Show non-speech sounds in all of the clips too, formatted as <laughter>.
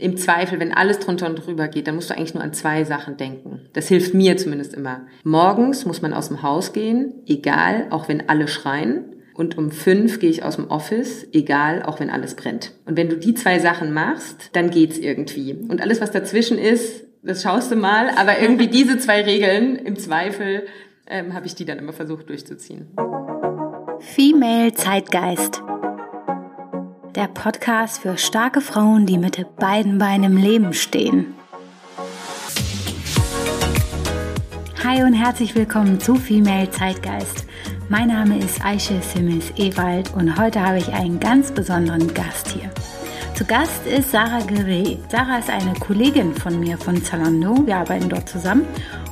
im Zweifel, wenn alles drunter und drüber geht, dann musst du eigentlich nur an zwei Sachen denken. Das hilft mir zumindest immer. Morgens muss man aus dem Haus gehen, egal, auch wenn alle schreien. Und um fünf gehe ich aus dem Office, egal, auch wenn alles brennt. Und wenn du die zwei Sachen machst, dann geht's irgendwie. Und alles, was dazwischen ist, das schaust du mal. Aber irgendwie <laughs> diese zwei Regeln, im Zweifel, ähm, habe ich die dann immer versucht durchzuziehen. Female Zeitgeist. Der Podcast für starke Frauen, die mit beiden Beinen im Leben stehen. Hi und herzlich willkommen zu Female Zeitgeist. Mein Name ist Aische Simmels Ewald und heute habe ich einen ganz besonderen Gast hier. Zu Gast ist Sarah Gere. Sarah ist eine Kollegin von mir von Zalando. Wir arbeiten dort zusammen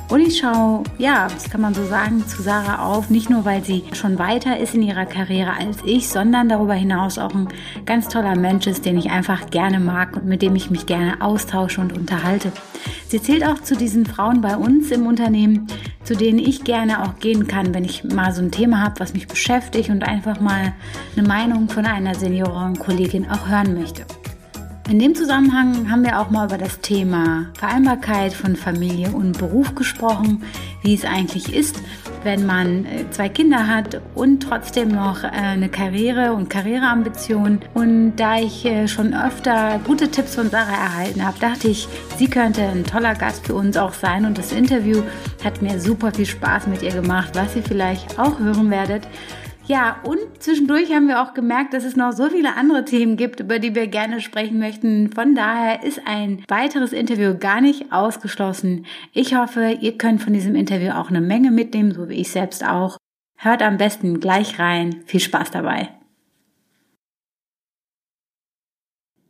und ich schaue, ja, das kann man so sagen, zu Sarah auf, nicht nur weil sie schon weiter ist in ihrer Karriere als ich, sondern darüber hinaus auch ein ganz toller Mensch ist, den ich einfach gerne mag und mit dem ich mich gerne austausche und unterhalte. Sie zählt auch zu diesen Frauen bei uns im Unternehmen, zu denen ich gerne auch gehen kann, wenn ich mal so ein Thema habe, was mich beschäftigt und einfach mal eine Meinung von einer Seniorenkollegin auch hören möchte. In dem Zusammenhang haben wir auch mal über das Thema Vereinbarkeit von Familie und Beruf gesprochen, wie es eigentlich ist, wenn man äh, zwei Kinder hat und trotzdem noch äh, eine Karriere und Karriereambition. Und da ich äh, schon öfter gute Tipps von Sarah erhalten habe, dachte ich, sie könnte ein toller Gast für uns auch sein. Und das Interview hat mir super viel Spaß mit ihr gemacht, was ihr vielleicht auch hören werdet. Ja, und zwischendurch haben wir auch gemerkt, dass es noch so viele andere Themen gibt, über die wir gerne sprechen möchten. Von daher ist ein weiteres Interview gar nicht ausgeschlossen. Ich hoffe, ihr könnt von diesem Interview auch eine Menge mitnehmen, so wie ich selbst auch. Hört am besten gleich rein. Viel Spaß dabei.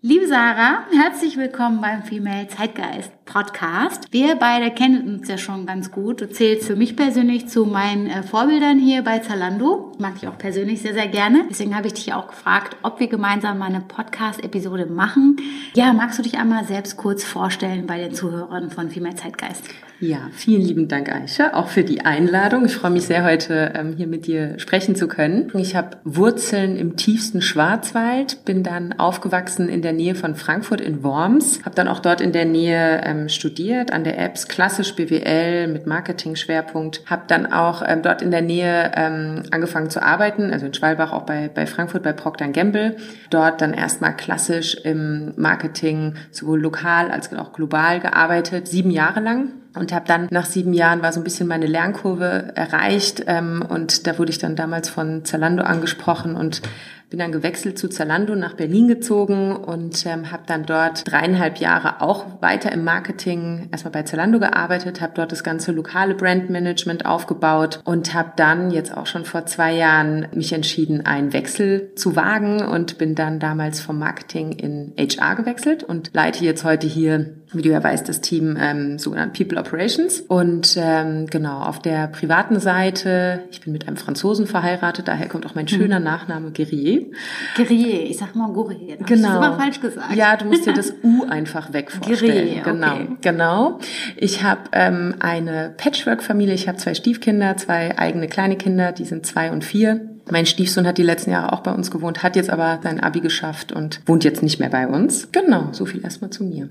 Liebe Sarah, herzlich willkommen beim Female Zeitgeist Podcast. Wir beide kennen uns ja schon ganz gut. Du zählst für mich persönlich zu meinen äh, Vorbildern hier bei Zalando. Mag ich auch persönlich sehr, sehr gerne. Deswegen habe ich dich auch gefragt, ob wir gemeinsam mal eine Podcast-Episode machen. Ja, magst du dich einmal selbst kurz vorstellen bei den Zuhörern von Female Zeitgeist? Ja, vielen lieben Dank, Aisha, auch für die Einladung. Ich freue mich sehr, heute ähm, hier mit dir sprechen zu können. Ich habe Wurzeln im tiefsten Schwarzwald, bin dann aufgewachsen in der Nähe von Frankfurt in Worms, habe dann auch dort in der Nähe ähm, studiert, an der EBS, klassisch BWL mit Marketing-Schwerpunkt, habe dann auch ähm, dort in der Nähe ähm, angefangen zu arbeiten, also in Schwalbach, auch bei, bei Frankfurt, bei Procter Gamble. Dort dann erstmal klassisch im Marketing sowohl lokal als auch global gearbeitet, sieben Jahre lang und habe dann nach sieben Jahren war so ein bisschen meine Lernkurve erreicht ähm, und da wurde ich dann damals von Zalando angesprochen und bin dann gewechselt zu Zalando nach Berlin gezogen und ähm, habe dann dort dreieinhalb Jahre auch weiter im Marketing erstmal bei Zalando gearbeitet, habe dort das ganze lokale Brandmanagement aufgebaut und habe dann jetzt auch schon vor zwei Jahren mich entschieden, einen Wechsel zu wagen und bin dann damals vom Marketing in HR gewechselt und leite jetzt heute hier wie du ja weißt, das Team ähm, sogenannte People Operations. Und ähm, genau, auf der privaten Seite, ich bin mit einem Franzosen verheiratet, daher kommt auch mein mhm. schöner Nachname Guerrier. Guerrier, ich sag mal Gourrier. Genau. Ich das immer falsch gesagt. Ja, du musst dir das U <laughs> einfach weg vorstellen. Guerrier, genau, okay. genau. Ich habe ähm, eine Patchwork-Familie, ich habe zwei Stiefkinder, zwei eigene kleine Kinder, die sind zwei und vier. Mein Stiefsohn hat die letzten Jahre auch bei uns gewohnt, hat jetzt aber sein Abi geschafft und wohnt jetzt nicht mehr bei uns. Genau, so viel erstmal zu mir.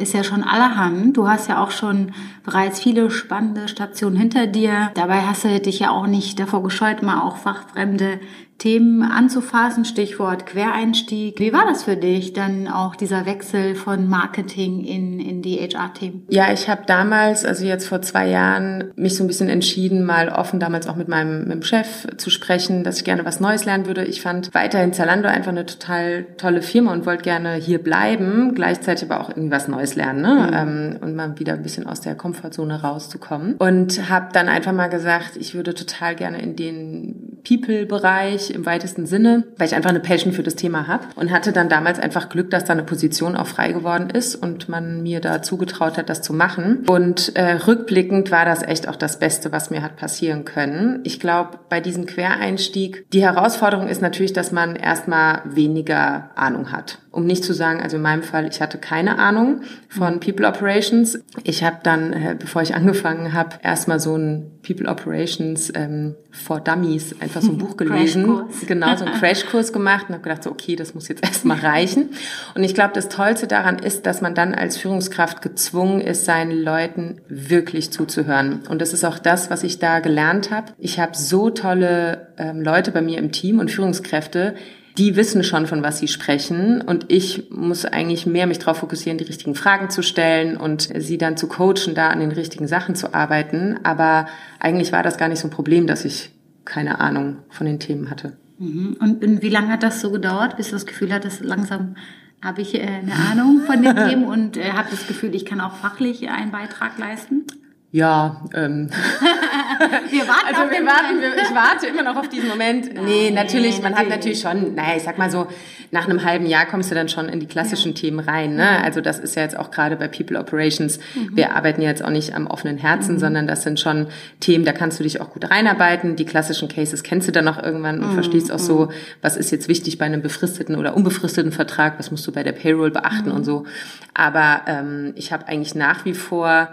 Ist ja schon allerhand. Du hast ja auch schon bereits viele spannende Stationen hinter dir. Dabei hast du dich ja auch nicht davor gescheut, mal auch fachfremde Themen anzufassen, Stichwort Quereinstieg. Wie war das für dich, dann auch dieser Wechsel von Marketing in, in die HR-Themen? Ja, ich habe damals, also jetzt vor zwei Jahren, mich so ein bisschen entschieden, mal offen damals auch mit meinem, mit dem Chef zu sprechen, dass ich gerne was Neues lernen würde. Ich fand weiterhin Zalando einfach eine total tolle Firma und wollte gerne hier bleiben, gleichzeitig aber auch irgendwie was Neues lernen ne? Mhm. Ähm, und mal wieder ein bisschen aus der Komfortzone rauszukommen. Und habe dann einfach mal gesagt, ich würde total gerne in den People-Bereich im weitesten Sinne, weil ich einfach eine Passion für das Thema habe und hatte dann damals einfach Glück, dass da eine Position auch frei geworden ist und man mir da zugetraut hat, das zu machen. Und äh, rückblickend war das echt auch das Beste, was mir hat passieren können. Ich glaube, bei diesem Quereinstieg, die Herausforderung ist natürlich, dass man erstmal weniger Ahnung hat. Um nicht zu sagen, also in meinem Fall, ich hatte keine Ahnung von People Operations. Ich habe dann, äh, bevor ich angefangen habe, erstmal so ein People Operations ähm, for Dummies, einfach so ein Buch <laughs> gelesen. genau, so einen Crashkurs gemacht und habe gedacht, so, okay, das muss jetzt <laughs> erstmal reichen. Und ich glaube, das Tollste daran ist, dass man dann als Führungskraft gezwungen ist, seinen Leuten wirklich zuzuhören. Und das ist auch das, was ich da gelernt habe. Ich habe so tolle ähm, Leute bei mir im Team und Führungskräfte, die wissen schon, von was sie sprechen. Und ich muss eigentlich mehr mich darauf fokussieren, die richtigen Fragen zu stellen und sie dann zu coachen, da an den richtigen Sachen zu arbeiten. Aber eigentlich war das gar nicht so ein Problem, dass ich keine Ahnung von den Themen hatte. Mhm. Und wie lange hat das so gedauert, bis du das Gefühl hattest, langsam habe ich äh, eine Ahnung von den <laughs> Themen und äh, habe das Gefühl, ich kann auch fachlich einen Beitrag leisten? Ja, ähm. <laughs> wir warten also wir warten, wir, ich warte immer noch auf diesen Moment. Nee, natürlich, man hat natürlich schon, naja, ich sag mal so, nach einem halben Jahr kommst du dann schon in die klassischen ja. Themen rein. Ne? Mhm. Also das ist ja jetzt auch gerade bei People Operations, mhm. wir arbeiten ja jetzt auch nicht am offenen Herzen, mhm. sondern das sind schon Themen, da kannst du dich auch gut reinarbeiten. Die klassischen Cases kennst du dann auch irgendwann und mhm. verstehst auch so, mhm. was ist jetzt wichtig bei einem befristeten oder unbefristeten Vertrag, was musst du bei der Payroll beachten mhm. und so. Aber ähm, ich habe eigentlich nach wie vor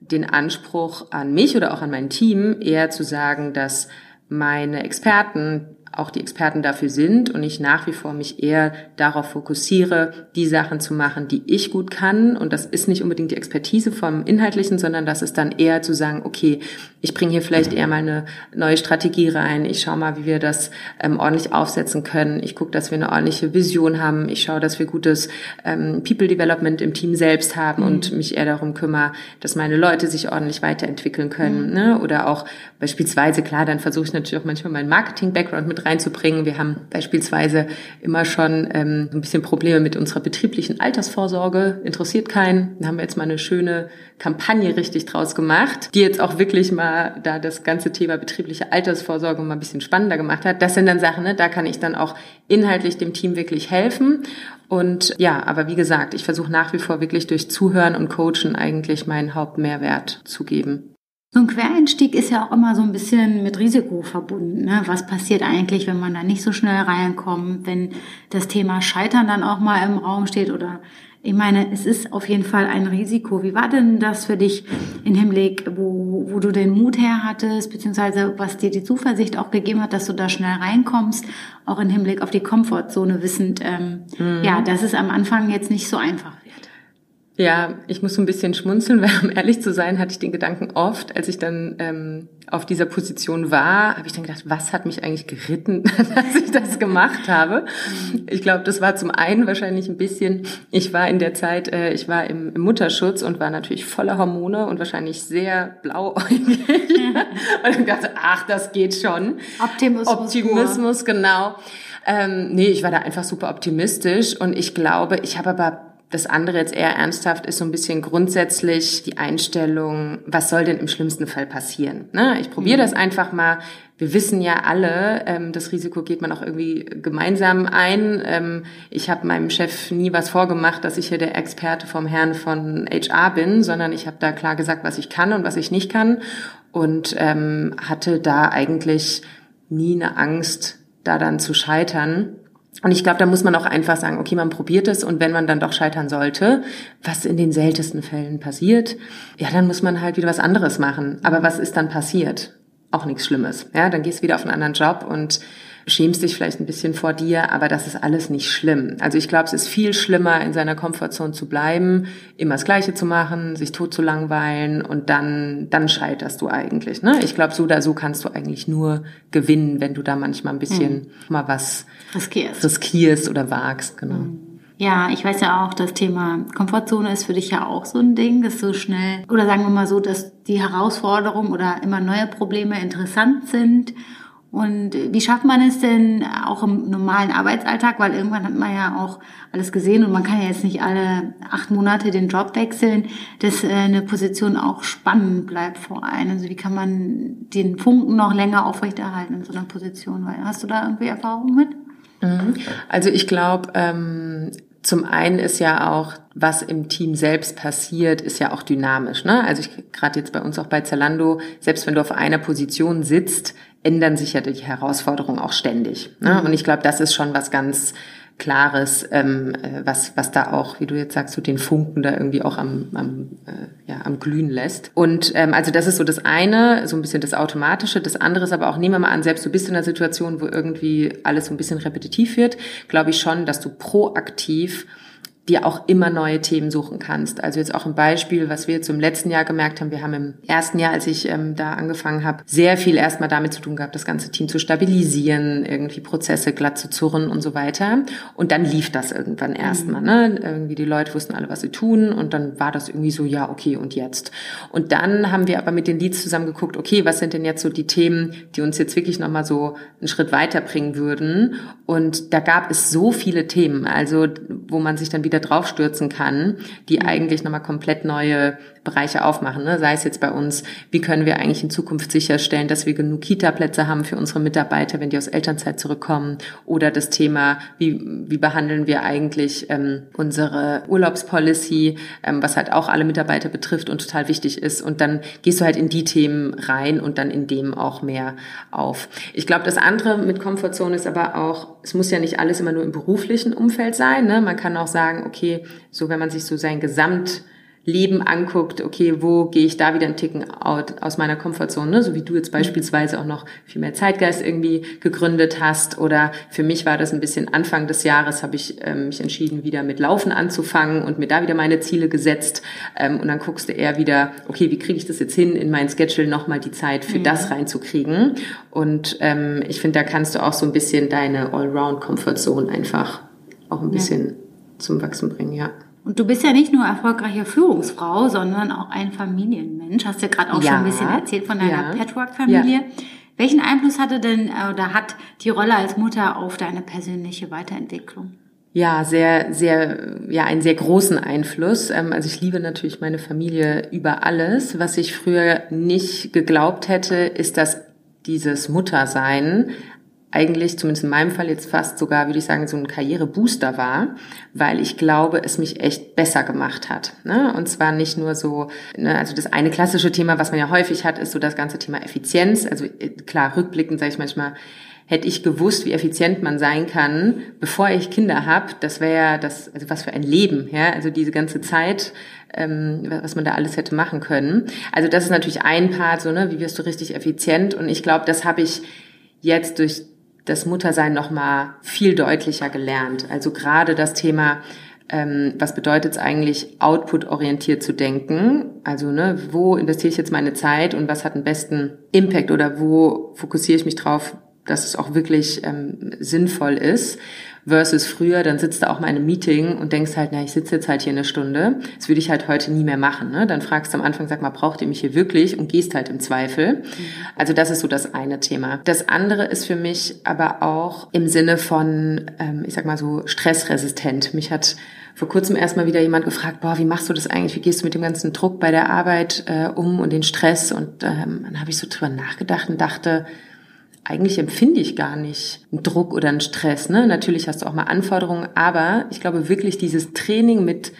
den Anspruch an mich oder auch an mein Team, eher zu sagen, dass meine Experten auch die Experten dafür sind und ich nach wie vor mich eher darauf fokussiere, die Sachen zu machen, die ich gut kann. Und das ist nicht unbedingt die Expertise vom Inhaltlichen, sondern das ist dann eher zu sagen, okay, ich bringe hier vielleicht eher mal eine neue Strategie rein. Ich schaue mal, wie wir das ähm, ordentlich aufsetzen können. Ich gucke, dass wir eine ordentliche Vision haben. Ich schaue, dass wir gutes ähm, People Development im Team selbst haben mhm. und mich eher darum kümmere, dass meine Leute sich ordentlich weiterentwickeln können. Mhm. Ne? Oder auch beispielsweise, klar, dann versuche ich natürlich auch manchmal meinen Marketing-Background mit reinzubringen. Wir haben beispielsweise immer schon ähm, ein bisschen Probleme mit unserer betrieblichen Altersvorsorge. Interessiert keinen. Da haben wir jetzt mal eine schöne Kampagne richtig draus gemacht, die jetzt auch wirklich mal da das ganze Thema betriebliche Altersvorsorge mal ein bisschen spannender gemacht hat. Das sind dann Sachen, ne, da kann ich dann auch inhaltlich dem Team wirklich helfen. Und ja, aber wie gesagt, ich versuche nach wie vor wirklich durch Zuhören und Coachen eigentlich meinen Hauptmehrwert zu geben. So ein Quereinstieg ist ja auch immer so ein bisschen mit Risiko verbunden. Ne? Was passiert eigentlich, wenn man da nicht so schnell reinkommt, wenn das Thema Scheitern dann auch mal im Raum steht oder ich meine, es ist auf jeden Fall ein Risiko. Wie war denn das für dich in Hinblick, wo, wo du den Mut her hattest, beziehungsweise was dir die Zuversicht auch gegeben hat, dass du da schnell reinkommst, auch in Hinblick auf die Komfortzone, wissend, ähm, mhm. ja, dass es am Anfang jetzt nicht so einfach ja, ich muss so ein bisschen schmunzeln, weil um ehrlich zu sein, hatte ich den Gedanken oft, als ich dann ähm, auf dieser Position war, habe ich dann gedacht, was hat mich eigentlich geritten, <laughs> dass ich das gemacht habe. Ich glaube, das war zum einen wahrscheinlich ein bisschen, ich war in der Zeit, äh, ich war im, im Mutterschutz und war natürlich voller Hormone und wahrscheinlich sehr blauäugig. <laughs> und dann dachte, ach, das geht schon. Optimismus. Optimismus, genau. Ähm, nee, ich war da einfach super optimistisch und ich glaube, ich habe aber das andere jetzt eher ernsthaft ist so ein bisschen grundsätzlich die Einstellung, was soll denn im schlimmsten Fall passieren? Ne? Ich probiere mhm. das einfach mal. Wir wissen ja alle, ähm, das Risiko geht man auch irgendwie gemeinsam ein. Ähm, ich habe meinem Chef nie was vorgemacht, dass ich hier der Experte vom Herrn von HR bin, sondern ich habe da klar gesagt, was ich kann und was ich nicht kann und ähm, hatte da eigentlich nie eine Angst, da dann zu scheitern. Und ich glaube, da muss man auch einfach sagen, okay, man probiert es und wenn man dann doch scheitern sollte, was in den seltensten Fällen passiert, ja, dann muss man halt wieder was anderes machen. Aber was ist dann passiert? Auch nichts Schlimmes. Ja, dann gehst du wieder auf einen anderen Job und schämst dich vielleicht ein bisschen vor dir, aber das ist alles nicht schlimm. Also ich glaube, es ist viel schlimmer, in seiner Komfortzone zu bleiben, immer das Gleiche zu machen, sich tot zu langweilen und dann, dann scheiterst du eigentlich. Ne? Ich glaube, so oder so kannst du eigentlich nur gewinnen, wenn du da manchmal ein bisschen mhm. mal was riskierst. riskierst oder wagst. Genau. Mhm. Ja, ich weiß ja auch, das Thema Komfortzone ist für dich ja auch so ein Ding, dass so schnell, oder sagen wir mal so, dass die Herausforderungen oder immer neue Probleme interessant sind und wie schafft man es denn auch im normalen Arbeitsalltag? Weil irgendwann hat man ja auch alles gesehen und man kann ja jetzt nicht alle acht Monate den Job wechseln, dass äh, eine Position auch spannend bleibt vor einem. Also wie kann man den Funken noch länger aufrechterhalten in so einer Position? Hast du da irgendwie Erfahrung mit? Mhm. Also ich glaube, ähm, zum einen ist ja auch, was im Team selbst passiert, ist ja auch dynamisch. Ne? Also gerade jetzt bei uns auch bei Zalando, selbst wenn du auf einer Position sitzt, ändern sich ja die Herausforderungen auch ständig. Ne? Mhm. Und ich glaube, das ist schon was ganz Klares, ähm, äh, was, was da auch, wie du jetzt sagst, so den Funken da irgendwie auch am, am, äh, ja, am Glühen lässt. Und ähm, also das ist so das eine, so ein bisschen das Automatische. Das andere ist aber auch, nehmen wir mal an, selbst du bist in einer Situation, wo irgendwie alles so ein bisschen repetitiv wird, glaube ich schon, dass du proaktiv dir auch immer neue Themen suchen kannst. Also jetzt auch ein Beispiel, was wir im letzten Jahr gemerkt haben. Wir haben im ersten Jahr, als ich ähm, da angefangen habe, sehr viel erstmal damit zu tun gehabt, das ganze Team zu stabilisieren, irgendwie Prozesse glatt zu zurren und so weiter. Und dann lief das irgendwann erstmal. Mhm. Ne? Irgendwie die Leute wussten alle, was sie tun und dann war das irgendwie so, ja, okay, und jetzt. Und dann haben wir aber mit den Leads zusammen geguckt, okay, was sind denn jetzt so die Themen, die uns jetzt wirklich nochmal so einen Schritt weiterbringen würden. Und da gab es so viele Themen, also wo man sich dann wieder draufstürzen kann, die eigentlich nochmal komplett neue Bereiche aufmachen. Ne? Sei es jetzt bei uns, wie können wir eigentlich in Zukunft sicherstellen, dass wir genug Kita-Plätze haben für unsere Mitarbeiter, wenn die aus Elternzeit zurückkommen. Oder das Thema, wie, wie behandeln wir eigentlich ähm, unsere Urlaubspolicy, ähm, was halt auch alle Mitarbeiter betrifft und total wichtig ist. Und dann gehst du halt in die Themen rein und dann in dem auch mehr auf. Ich glaube, das andere mit Komfortzone ist aber auch, es muss ja nicht alles immer nur im beruflichen Umfeld sein. Ne? Man kann auch sagen, okay, so wenn man sich so sein Gesamt Leben anguckt, okay, wo gehe ich da wieder einen Ticken out aus meiner Komfortzone, ne? so wie du jetzt beispielsweise auch noch viel mehr Zeitgeist irgendwie gegründet hast oder für mich war das ein bisschen Anfang des Jahres, habe ich ähm, mich entschieden, wieder mit Laufen anzufangen und mir da wieder meine Ziele gesetzt ähm, und dann guckst du eher wieder, okay, wie kriege ich das jetzt hin, in mein Schedule nochmal die Zeit für mhm. das reinzukriegen und ähm, ich finde, da kannst du auch so ein bisschen deine Allround-Komfortzone einfach auch ein bisschen ja. zum Wachsen bringen, ja. Und du bist ja nicht nur erfolgreiche Führungsfrau, sondern auch ein Familienmensch. Hast du ja gerade auch ja, schon ein bisschen erzählt von deiner ja. Patchwork-Familie. Ja. Welchen Einfluss hatte denn äh, oder hat die Rolle als Mutter auf deine persönliche Weiterentwicklung? Ja, sehr, sehr, ja, einen sehr großen Einfluss. Ähm, also ich liebe natürlich meine Familie über alles. Was ich früher nicht geglaubt hätte, ist, dass dieses Muttersein eigentlich, zumindest in meinem Fall jetzt fast sogar, würde ich sagen, so ein Karrierebooster war, weil ich glaube, es mich echt besser gemacht hat. Ne? Und zwar nicht nur so, ne, also das eine klassische Thema, was man ja häufig hat, ist so das ganze Thema Effizienz. Also äh, klar, rückblickend sage ich manchmal, hätte ich gewusst, wie effizient man sein kann, bevor ich Kinder habe, das wäre ja das, also was für ein Leben, ja, also diese ganze Zeit, ähm, was man da alles hätte machen können. Also das ist natürlich ein Part, so ne, wie wirst du richtig effizient? Und ich glaube, das habe ich jetzt durch das Muttersein noch mal viel deutlicher gelernt. Also gerade das Thema, ähm, was bedeutet es eigentlich, output-orientiert zu denken? Also ne, wo investiere ich jetzt meine Zeit und was hat den besten Impact oder wo fokussiere ich mich drauf, dass es auch wirklich ähm, sinnvoll ist? Versus früher, dann sitzt du auch mal in einem Meeting und denkst halt, na, ich sitze jetzt halt hier eine Stunde. Das würde ich halt heute nie mehr machen. Ne? Dann fragst du am Anfang, sag mal, braucht ihr mich hier wirklich und gehst halt im Zweifel. Also das ist so das eine Thema. Das andere ist für mich aber auch im Sinne von, ähm, ich sag mal so, stressresistent. Mich hat vor kurzem erstmal wieder jemand gefragt, boah, wie machst du das eigentlich? Wie gehst du mit dem ganzen Druck bei der Arbeit äh, um und den Stress? Und ähm, dann habe ich so drüber nachgedacht und dachte, eigentlich empfinde ich gar nicht einen Druck oder einen Stress. Ne? Natürlich hast du auch mal Anforderungen, aber ich glaube wirklich dieses Training mit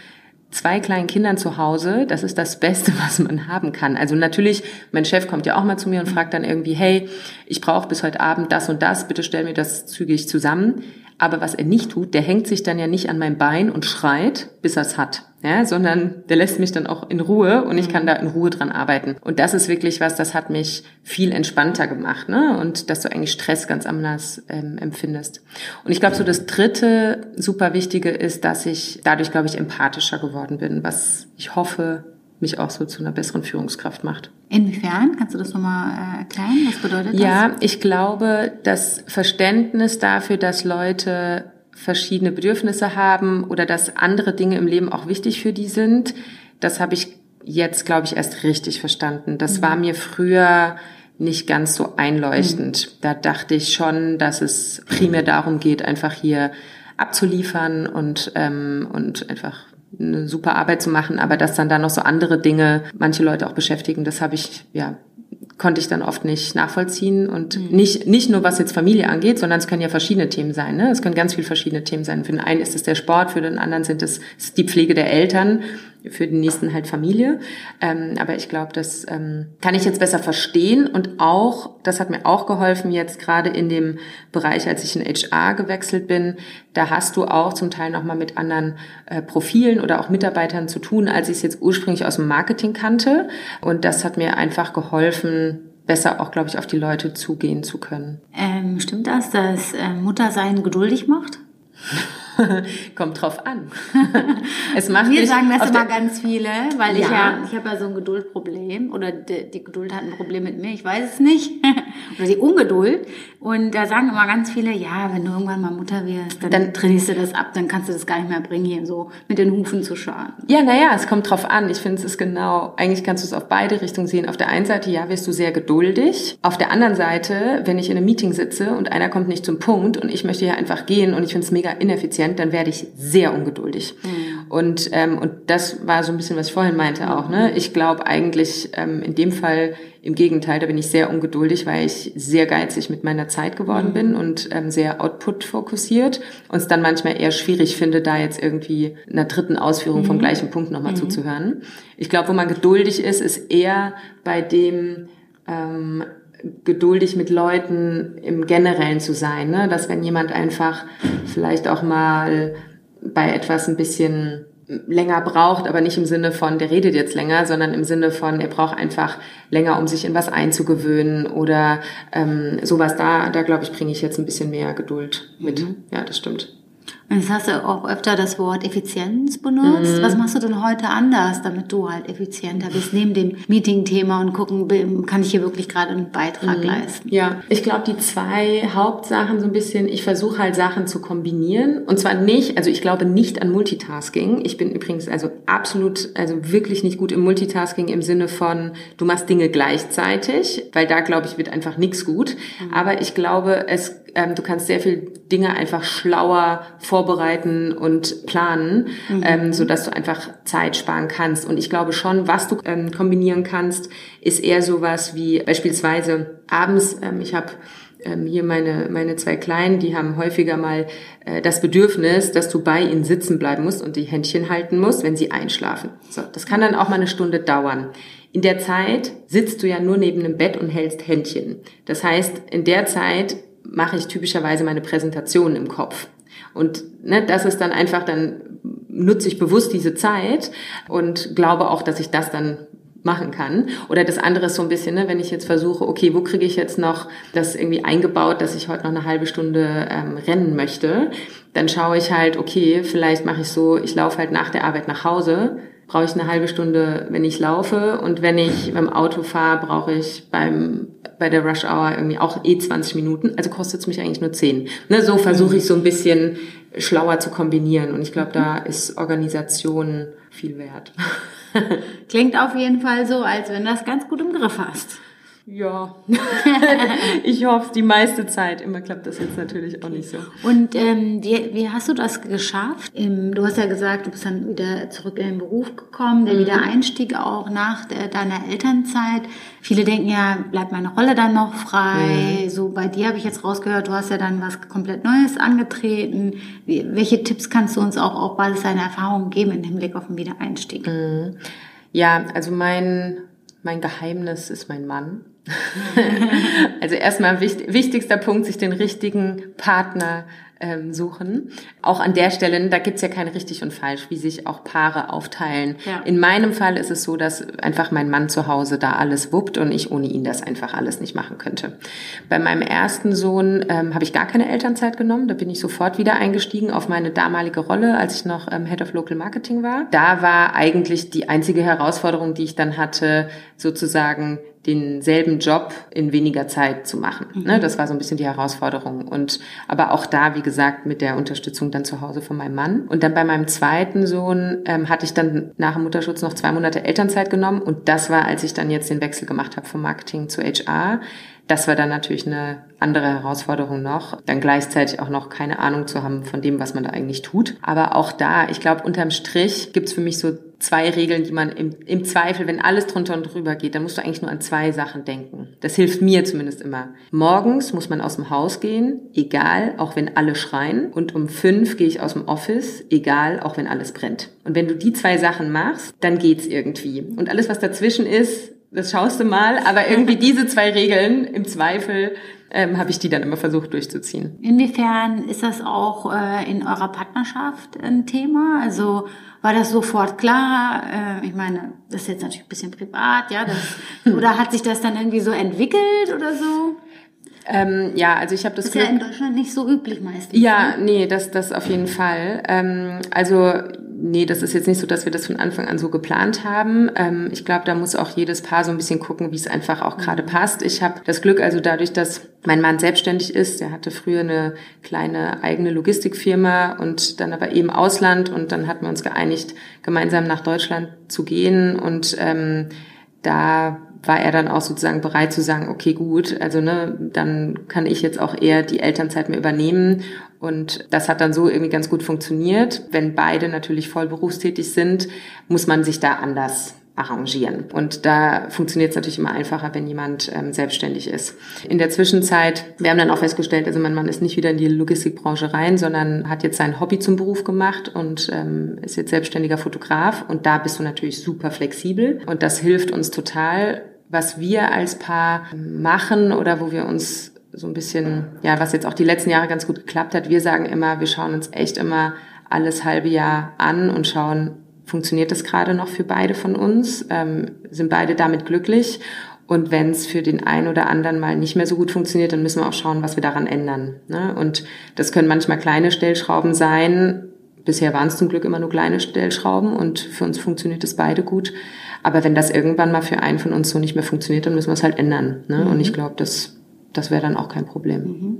zwei kleinen Kindern zu Hause, das ist das Beste, <laughs> was man haben kann. Also natürlich, mein Chef kommt ja auch mal zu mir und fragt dann irgendwie, hey, ich brauche bis heute Abend das und das, bitte stell mir das zügig zusammen. Aber was er nicht tut, der hängt sich dann ja nicht an mein Bein und schreit, bis er es hat. Ja, sondern der lässt mich dann auch in Ruhe und ich kann da in Ruhe dran arbeiten. Und das ist wirklich was, das hat mich viel entspannter gemacht, ne? Und dass du eigentlich Stress ganz anders ähm, empfindest. Und ich glaube, so das dritte super wichtige ist, dass ich dadurch, glaube ich, empathischer geworden bin, was ich hoffe, mich auch so zu einer besseren Führungskraft macht. Inwiefern? Kannst du das nochmal äh, erklären? Was bedeutet das? Ja, ich glaube, das Verständnis dafür, dass Leute verschiedene Bedürfnisse haben oder dass andere Dinge im Leben auch wichtig für die sind, das habe ich jetzt, glaube ich, erst richtig verstanden. Das mhm. war mir früher nicht ganz so einleuchtend. Mhm. Da dachte ich schon, dass es primär darum geht, einfach hier abzuliefern und, ähm, und einfach eine super Arbeit zu machen, aber dass dann da noch so andere Dinge manche Leute auch beschäftigen, das habe ich, ja, konnte ich dann oft nicht nachvollziehen und mhm. nicht, nicht nur was jetzt Familie angeht, sondern es können ja verschiedene Themen sein, ne? Es können ganz viele verschiedene Themen sein. Für den einen ist es der Sport, für den anderen sind es die Pflege der Eltern für den nächsten halt Familie. Ähm, aber ich glaube, das ähm, kann ich jetzt besser verstehen und auch, das hat mir auch geholfen jetzt gerade in dem Bereich, als ich in HR gewechselt bin, da hast du auch zum Teil nochmal mit anderen äh, Profilen oder auch Mitarbeitern zu tun, als ich es jetzt ursprünglich aus dem Marketing kannte. Und das hat mir einfach geholfen, besser auch, glaube ich, auf die Leute zugehen zu können. Ähm, stimmt das, dass äh, Muttersein geduldig macht? <laughs> <laughs> Kommt drauf an. <laughs> es macht Wir sagen das immer ganz viele, weil ja. ich ja, ich habe ja so ein Geduldproblem oder die, die, Geduld hat ein Problem mit mir, ich weiß es nicht. <laughs> oder die Ungeduld. Und da sagen immer ganz viele, ja, wenn du irgendwann mal Mutter wirst, dann, dann trainierst du das ab, dann kannst du das gar nicht mehr bringen, hier so mit den Hufen zu schauen. Ja, naja, es kommt drauf an. Ich finde, es ist genau, eigentlich kannst du es auf beide Richtungen sehen. Auf der einen Seite, ja, wirst du sehr geduldig. Auf der anderen Seite, wenn ich in einem Meeting sitze und einer kommt nicht zum Punkt und ich möchte ja einfach gehen und ich finde es mega ineffizient, dann werde ich sehr ungeduldig. Mhm. Und, ähm, und das war so ein bisschen, was ich vorhin meinte auch. Ne? Ich glaube eigentlich ähm, in dem Fall im Gegenteil, da bin ich sehr ungeduldig, weil ich sehr geizig mit meiner Zeit geworden mhm. bin und ähm, sehr Output fokussiert und es dann manchmal eher schwierig finde, da jetzt irgendwie einer dritten Ausführung mhm. vom gleichen Punkt nochmal mhm. zuzuhören. Ich glaube, wo man geduldig ist, ist eher bei dem ähm, geduldig mit Leuten im Generellen zu sein, ne? dass wenn jemand einfach vielleicht auch mal bei etwas ein bisschen länger braucht, aber nicht im Sinne von, der redet jetzt länger, sondern im Sinne von, er braucht einfach länger, um sich in was einzugewöhnen oder ähm, sowas. Da, da glaube ich, bringe ich jetzt ein bisschen mehr Geduld mit. Mhm. Ja, das stimmt. Jetzt hast du auch öfter das Wort Effizienz benutzt. Mhm. Was machst du denn heute anders, damit du halt effizienter bist, neben dem Meeting-Thema und gucken, kann ich hier wirklich gerade einen Beitrag mhm. leisten? Ja, ich glaube, die zwei Hauptsachen so ein bisschen, ich versuche halt Sachen zu kombinieren. Und zwar nicht, also ich glaube nicht an Multitasking. Ich bin übrigens also absolut, also wirklich nicht gut im Multitasking im Sinne von, du machst Dinge gleichzeitig, weil da glaube ich, wird einfach nichts gut. Mhm. Aber ich glaube, es ähm, du kannst sehr viel Dinge einfach schlauer vorbereiten und planen, mhm. ähm, so dass du einfach Zeit sparen kannst. Und ich glaube schon, was du ähm, kombinieren kannst, ist eher sowas wie beispielsweise abends. Ähm, ich habe ähm, hier meine, meine zwei Kleinen, die haben häufiger mal äh, das Bedürfnis, dass du bei ihnen sitzen bleiben musst und die Händchen halten musst, wenn sie einschlafen. So, das kann dann auch mal eine Stunde dauern. In der Zeit sitzt du ja nur neben dem Bett und hältst Händchen. Das heißt, in der Zeit mache ich typischerweise meine Präsentation im Kopf. Und ne, das ist dann einfach, dann nutze ich bewusst diese Zeit und glaube auch, dass ich das dann machen kann. Oder das andere ist so ein bisschen, ne, wenn ich jetzt versuche, okay, wo kriege ich jetzt noch das irgendwie eingebaut, dass ich heute noch eine halbe Stunde ähm, rennen möchte, dann schaue ich halt, okay, vielleicht mache ich so, ich laufe halt nach der Arbeit nach Hause, brauche ich eine halbe Stunde, wenn ich laufe und wenn ich beim Auto fahre, brauche ich beim bei der Rush Hour irgendwie auch eh 20 Minuten, also kostet es mich eigentlich nur 10. Ne, so versuche ich so ein bisschen schlauer zu kombinieren und ich glaube, da ist Organisation viel wert. <laughs> Klingt auf jeden Fall so, als wenn du das ganz gut im Griff hast. Ja, <laughs> ich hoffe die meiste Zeit. Immer klappt das jetzt natürlich auch nicht so. Und ähm, wie, wie hast du das geschafft? Ähm, du hast ja gesagt, du bist dann wieder zurück in den Beruf gekommen, der mhm. Wiedereinstieg auch nach der, deiner Elternzeit. Viele denken ja, bleibt meine Rolle dann noch frei? Mhm. So bei dir habe ich jetzt rausgehört, du hast ja dann was komplett Neues angetreten. Wie, welche Tipps kannst du uns auch auf Basis deiner Erfahrungen geben im Hinblick auf den Wiedereinstieg? Mhm. Ja, also mein mein Geheimnis ist mein Mann. <laughs> also erstmal wichtig, wichtigster Punkt, sich den richtigen Partner ähm, suchen. Auch an der Stelle, da gibt's ja kein richtig und falsch, wie sich auch Paare aufteilen. Ja. In meinem Fall ist es so, dass einfach mein Mann zu Hause da alles wuppt und ich ohne ihn das einfach alles nicht machen könnte. Bei meinem ersten Sohn ähm, habe ich gar keine Elternzeit genommen. Da bin ich sofort wieder eingestiegen auf meine damalige Rolle, als ich noch ähm, Head of Local Marketing war. Da war eigentlich die einzige Herausforderung, die ich dann hatte, sozusagen denselben Job in weniger Zeit zu machen. Mhm. Ne, das war so ein bisschen die Herausforderung. Und aber auch da, wie gesagt, mit der Unterstützung dann zu Hause von meinem Mann. Und dann bei meinem zweiten Sohn ähm, hatte ich dann nach dem Mutterschutz noch zwei Monate Elternzeit genommen. Und das war, als ich dann jetzt den Wechsel gemacht habe vom Marketing zu HR. Das war dann natürlich eine andere Herausforderung noch, dann gleichzeitig auch noch keine Ahnung zu haben von dem, was man da eigentlich tut. Aber auch da, ich glaube, unterm Strich gibt's für mich so zwei Regeln, die man im, im Zweifel, wenn alles drunter und drüber geht, dann musst du eigentlich nur an zwei Sachen denken. Das hilft mir zumindest immer. Morgens muss man aus dem Haus gehen, egal, auch wenn alle schreien. Und um fünf gehe ich aus dem Office, egal, auch wenn alles brennt. Und wenn du die zwei Sachen machst, dann geht's irgendwie. Und alles, was dazwischen ist, das schaust du mal, aber irgendwie diese zwei Regeln im Zweifel ähm, habe ich die dann immer versucht durchzuziehen. Inwiefern ist das auch äh, in eurer Partnerschaft ein Thema? Also war das sofort klar? Äh, ich meine, das ist jetzt natürlich ein bisschen privat, ja. Das, <laughs> oder hat sich das dann irgendwie so entwickelt oder so? Ähm, ja, also ich habe das. Ist Glück, ja in Deutschland nicht so üblich meistens. Ja, ne? nee, das, das auf jeden Fall. Ähm, also nee, das ist jetzt nicht so, dass wir das von Anfang an so geplant haben. Ähm, ich glaube, da muss auch jedes Paar so ein bisschen gucken, wie es einfach auch gerade passt. Ich habe das Glück, also dadurch, dass mein Mann selbstständig ist, der hatte früher eine kleine eigene Logistikfirma und dann aber eben Ausland und dann hatten wir uns geeinigt, gemeinsam nach Deutschland zu gehen und ähm, da war er dann auch sozusagen bereit zu sagen, okay, gut, also ne, dann kann ich jetzt auch eher die Elternzeit mehr übernehmen. Und das hat dann so irgendwie ganz gut funktioniert. Wenn beide natürlich voll berufstätig sind, muss man sich da anders arrangieren. Und da funktioniert es natürlich immer einfacher, wenn jemand ähm, selbstständig ist. In der Zwischenzeit, wir haben dann auch festgestellt, also mein Mann ist nicht wieder in die Logistikbranche rein, sondern hat jetzt sein Hobby zum Beruf gemacht und ähm, ist jetzt selbstständiger Fotograf. Und da bist du natürlich super flexibel. Und das hilft uns total, was wir als Paar machen oder wo wir uns so ein bisschen, ja, was jetzt auch die letzten Jahre ganz gut geklappt hat. Wir sagen immer, wir schauen uns echt immer alles halbe Jahr an und schauen, funktioniert das gerade noch für beide von uns? Ähm, sind beide damit glücklich? Und wenn es für den einen oder anderen mal nicht mehr so gut funktioniert, dann müssen wir auch schauen, was wir daran ändern. Ne? Und das können manchmal kleine Stellschrauben sein. Bisher waren es zum Glück immer nur kleine Stellschrauben und für uns funktioniert es beide gut. Aber wenn das irgendwann mal für einen von uns so nicht mehr funktioniert, dann müssen wir es halt ändern. Ne? Mhm. Und ich glaube, das, das wäre dann auch kein Problem. Mhm.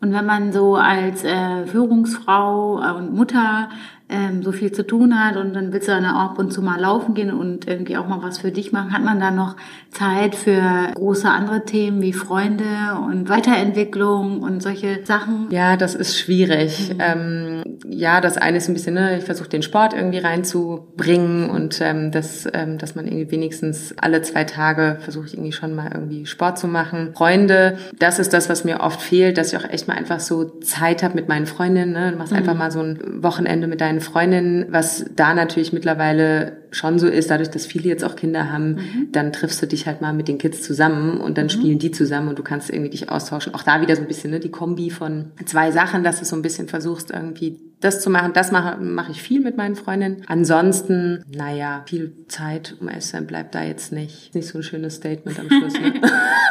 Und wenn man so als äh, Führungsfrau und Mutter ähm, so viel zu tun hat und dann willst du dann ab und zu mal laufen gehen und irgendwie auch mal was für dich machen, hat man dann noch Zeit für große andere Themen wie Freunde und Weiterentwicklung und solche Sachen? Ja, das ist schwierig. Mhm. Ähm, ja, das eine ist ein bisschen, ne, ich versuche den Sport irgendwie reinzubringen und ähm, das, ähm, dass man irgendwie wenigstens alle zwei Tage versuche ich irgendwie schon mal irgendwie Sport zu machen. Freunde, das ist das, was mir oft fehlt, dass ich auch echt mal einfach so Zeit habe mit meinen Freundinnen. Ne? Du machst mhm. einfach mal so ein Wochenende mit deinen Freundinnen, was da natürlich mittlerweile schon so ist, dadurch, dass viele jetzt auch Kinder haben, mhm. dann triffst du dich halt mal mit den Kids zusammen und dann mhm. spielen die zusammen und du kannst irgendwie dich austauschen. Auch da wieder so ein bisschen ne, die Kombi von zwei Sachen, dass du so ein bisschen versuchst, irgendwie das zu machen. Das mache, mache ich viel mit meinen Freundinnen. Ansonsten, naja, viel Zeit um Essen bleibt da jetzt nicht. Nicht so ein schönes Statement am Schluss. Ne? <laughs>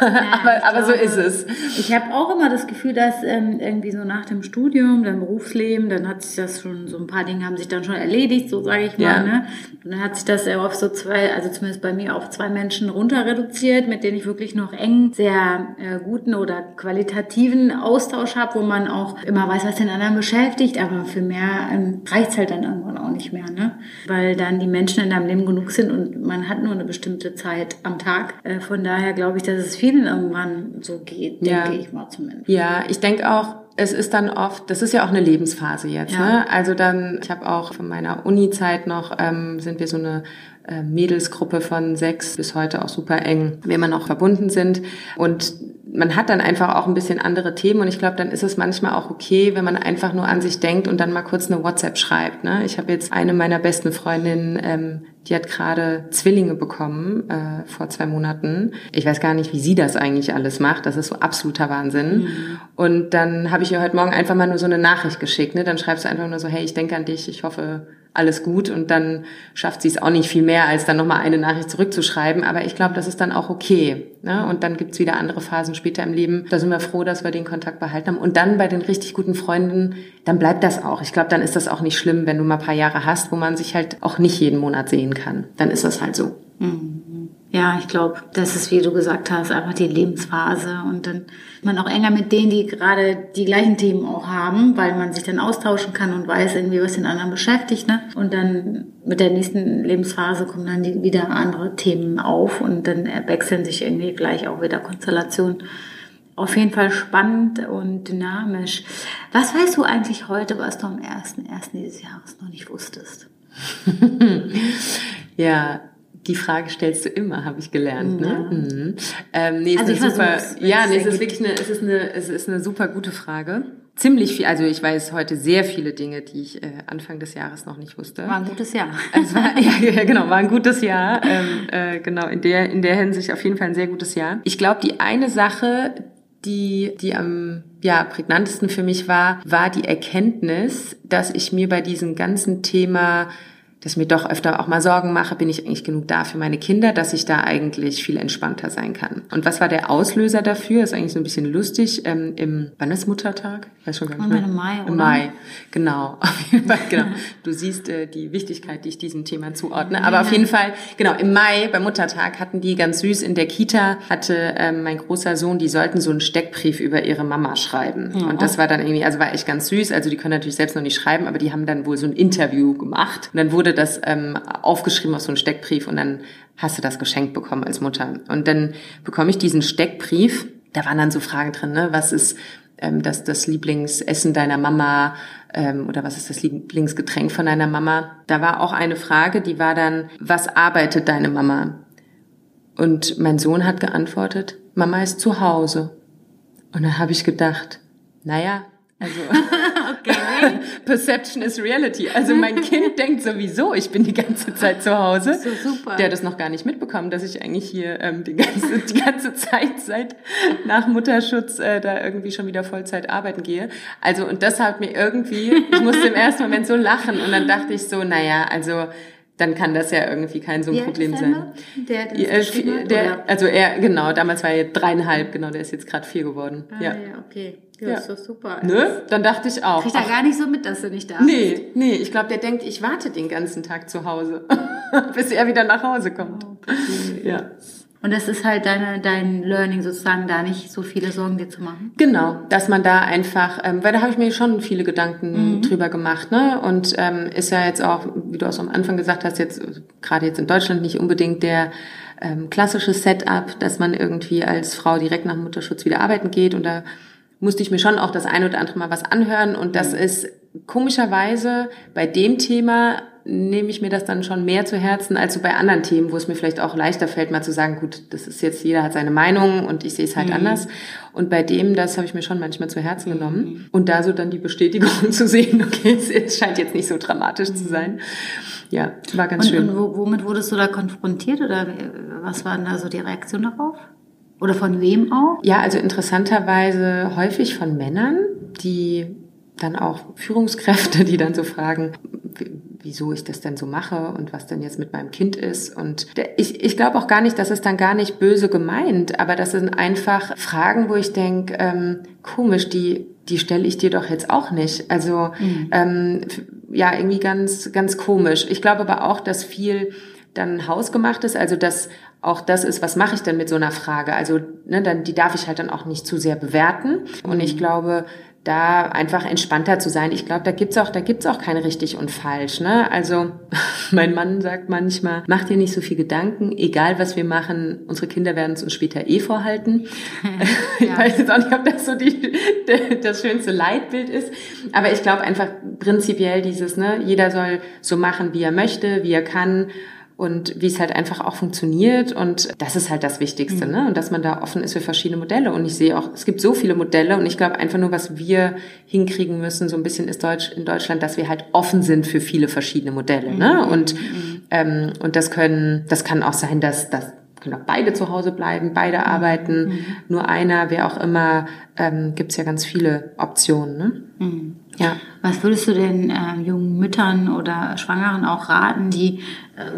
<laughs> aber, aber so ist es. Ich habe auch immer das Gefühl, dass ähm, irgendwie so nach dem Studium, dann Berufsleben, dann hat sich das schon, so ein paar Dinge haben sich dann schon erledigt, so sage ich mal. Ja. Ne? Und dann hat sich das auf so zwei, also zumindest bei mir auf zwei Menschen runter reduziert, mit denen ich wirklich noch eng sehr äh, guten oder qualitativen Austausch habe, wo man auch immer weiß, was den anderen beschäftigt, aber für mehr ähm, reicht halt dann irgendwann auch nicht mehr, ne? Weil dann die Menschen in deinem Leben genug sind und man hat nur eine bestimmte Zeit am Tag. Äh, von daher glaube ich, dass es vielen irgendwann so geht, ja. denke ich mal zumindest. Ja, ich denke auch, es ist dann oft, das ist ja auch eine Lebensphase jetzt. Ja. Ne? Also dann, ich habe auch von meiner Uni-Zeit noch, ähm, sind wir so eine Mädelsgruppe von sechs bis heute auch super eng, wie wir noch verbunden sind. Und man hat dann einfach auch ein bisschen andere Themen und ich glaube, dann ist es manchmal auch okay, wenn man einfach nur an sich denkt und dann mal kurz eine WhatsApp schreibt. Ne? Ich habe jetzt eine meiner besten Freundinnen, ähm, die hat gerade Zwillinge bekommen äh, vor zwei Monaten. Ich weiß gar nicht, wie sie das eigentlich alles macht. Das ist so absoluter Wahnsinn. Mhm. Und dann habe ich ihr heute Morgen einfach mal nur so eine Nachricht geschickt. Ne? Dann schreibst du einfach nur so, hey, ich denke an dich, ich hoffe, alles gut und dann schafft sie es auch nicht viel mehr, als dann nochmal eine Nachricht zurückzuschreiben. Aber ich glaube, das ist dann auch okay. Ne? Und dann gibt's wieder andere Phasen später im Leben. Da sind wir froh, dass wir den Kontakt behalten haben. Und dann bei den richtig guten Freunden, dann bleibt das auch. Ich glaube, dann ist das auch nicht schlimm, wenn du mal ein paar Jahre hast, wo man sich halt auch nicht jeden Monat sehen kann. Dann ist das halt so. Mhm. Ja, ich glaube, das ist, wie du gesagt hast, einfach die Lebensphase und dann man auch enger mit denen, die gerade die gleichen Themen auch haben, weil man sich dann austauschen kann und weiß irgendwie, was den anderen beschäftigt. Ne? Und dann mit der nächsten Lebensphase kommen dann die, wieder andere Themen auf und dann wechseln sich irgendwie gleich auch wieder Konstellationen. Auf jeden Fall spannend und dynamisch. Was weißt du eigentlich heute, was du am 1.1. dieses Jahres noch nicht wusstest? <laughs> Ja, die Frage stellst du immer, habe ich gelernt. Ne? Ja. Mhm. Ähm, nee, also ist eine super, ja, nee, es ist wirklich eine, es ist eine, es ist eine super gute Frage. Ziemlich viel, also ich weiß heute sehr viele Dinge, die ich äh, Anfang des Jahres noch nicht wusste. War ein gutes Jahr. Es war, <laughs> ja, genau, war ein gutes Jahr. Ähm, äh, genau, in der, in der Hinsicht auf jeden Fall ein sehr gutes Jahr. Ich glaube, die eine Sache, die, die am ja, prägnantesten für mich war, war die Erkenntnis, dass ich mir bei diesem ganzen Thema dass ich mir doch öfter auch mal Sorgen mache, bin ich eigentlich genug da für meine Kinder, dass ich da eigentlich viel entspannter sein kann. Und was war der Auslöser dafür? Ist eigentlich so ein bisschen lustig. Ähm, Im, wann ist Muttertag? Weiß schon gar nicht mehr. Im Mai, oder? Im Mai, genau. <laughs> Auf jeden Fall, genau. <laughs> Du siehst äh, die Wichtigkeit, die ich diesem Thema zuordne. Aber auf jeden Fall, genau, im Mai, beim Muttertag, hatten die ganz süß in der Kita, hatte ähm, mein großer Sohn, die sollten so einen Steckbrief über ihre Mama schreiben. Ja. Und das war dann irgendwie, also war echt ganz süß. Also die können natürlich selbst noch nicht schreiben, aber die haben dann wohl so ein Interview gemacht. Und dann wurde das ähm, aufgeschrieben auf so einen Steckbrief und dann hast du das geschenkt bekommen als Mutter. Und dann bekomme ich diesen Steckbrief. Da waren dann so Fragen drin, ne? Was ist ähm, das, das Lieblingsessen deiner Mama ähm, oder was ist das Lieblingsgetränk von deiner Mama? Da war auch eine Frage, die war dann, was arbeitet deine Mama? Und mein Sohn hat geantwortet, Mama ist zu Hause. Und dann habe ich gedacht, naja, also <laughs> okay. <laughs> Perception is reality. Also mein Kind <laughs> denkt sowieso, ich bin die ganze Zeit zu Hause. So super. Der hat das noch gar nicht mitbekommen, dass ich eigentlich hier ähm, die, ganze, die ganze Zeit seit nach Mutterschutz äh, da irgendwie schon wieder Vollzeit arbeiten gehe. Also und das hat mir irgendwie, ich musste im ersten Moment so lachen und dann dachte ich so, naja, also dann kann das ja irgendwie kein so ein Problem sein. Der, der, ja, der also er, genau, damals war er dreieinhalb, genau, der ist jetzt gerade vier geworden. Ah, ja. ja, okay. Ja, ja. ist doch super. Ne? Dann dachte ich auch. Kriegt er gar nicht so mit, dass du nicht da bist. Nee, nee, ich glaube, der denkt, ich warte den ganzen Tag zu Hause, <laughs> bis er wieder nach Hause kommt. Oh, okay. Ja. Und das ist halt deine, dein Learning sozusagen, da nicht so viele Sorgen dir zu machen. Genau, dass man da einfach, ähm, weil da habe ich mir schon viele Gedanken mhm. drüber gemacht, ne? Und ähm, ist ja jetzt auch, wie du auch so am Anfang gesagt hast, jetzt gerade jetzt in Deutschland nicht unbedingt der ähm, klassische Setup, dass man irgendwie als Frau direkt nach Mutterschutz wieder arbeiten geht und da musste ich mir schon auch das eine oder andere Mal was anhören. Und das mhm. ist komischerweise bei dem Thema nehme ich mir das dann schon mehr zu Herzen als so bei anderen Themen, wo es mir vielleicht auch leichter fällt, mal zu sagen, gut, das ist jetzt, jeder hat seine Meinung und ich sehe es halt mhm. anders. Und bei dem, das habe ich mir schon manchmal zu Herzen genommen. Mhm. Und da so dann die Bestätigung <laughs> zu sehen, okay, es scheint jetzt nicht so dramatisch mhm. zu sein. Ja, war ganz und, schön. Und womit wurdest du da konfrontiert oder was waren da so die Reaktionen darauf? Oder von wem auch? Ja, also interessanterweise häufig von Männern, die dann auch Führungskräfte, die dann so fragen, wieso ich das denn so mache und was denn jetzt mit meinem Kind ist. Und ich, ich glaube auch gar nicht, dass es dann gar nicht böse gemeint, aber das sind einfach Fragen, wo ich denke, ähm, komisch, die, die stelle ich dir doch jetzt auch nicht. Also mhm. ähm, ja, irgendwie ganz, ganz komisch. Ich glaube aber auch, dass viel dann hausgemacht ist, also dass auch das ist, was mache ich denn mit so einer Frage? Also ne, dann, die darf ich halt dann auch nicht zu sehr bewerten. Und ich mhm. glaube, da einfach entspannter zu sein. Ich glaube, da gibt's auch, da gibt's auch kein richtig und falsch. Ne? Also <laughs> mein Mann sagt manchmal: Mach dir nicht so viel Gedanken. Egal was wir machen, unsere Kinder werden es uns später eh vorhalten. <laughs> <laughs> Ja. Ich weiß jetzt auch nicht, ob das so die, das schönste Leitbild ist, aber ich glaube einfach prinzipiell dieses: Ne, jeder soll so machen, wie er möchte, wie er kann und wie es halt einfach auch funktioniert. Und das ist halt das Wichtigste, mhm. ne? Und dass man da offen ist für verschiedene Modelle. Und ich sehe auch, es gibt so viele Modelle und ich glaube einfach nur, was wir hinkriegen müssen, so ein bisschen ist Deutsch in Deutschland, dass wir halt offen sind für viele verschiedene Modelle. Ne? Mhm. Und, mhm. ähm, und das können, das kann auch sein, dass, dass können auch beide zu Hause bleiben, beide arbeiten, mhm. nur einer, wer auch immer, ähm, gibt es ja ganz viele Optionen. Ne? Mhm. Ja. Was würdest du den äh, jungen Müttern oder Schwangeren auch raten, die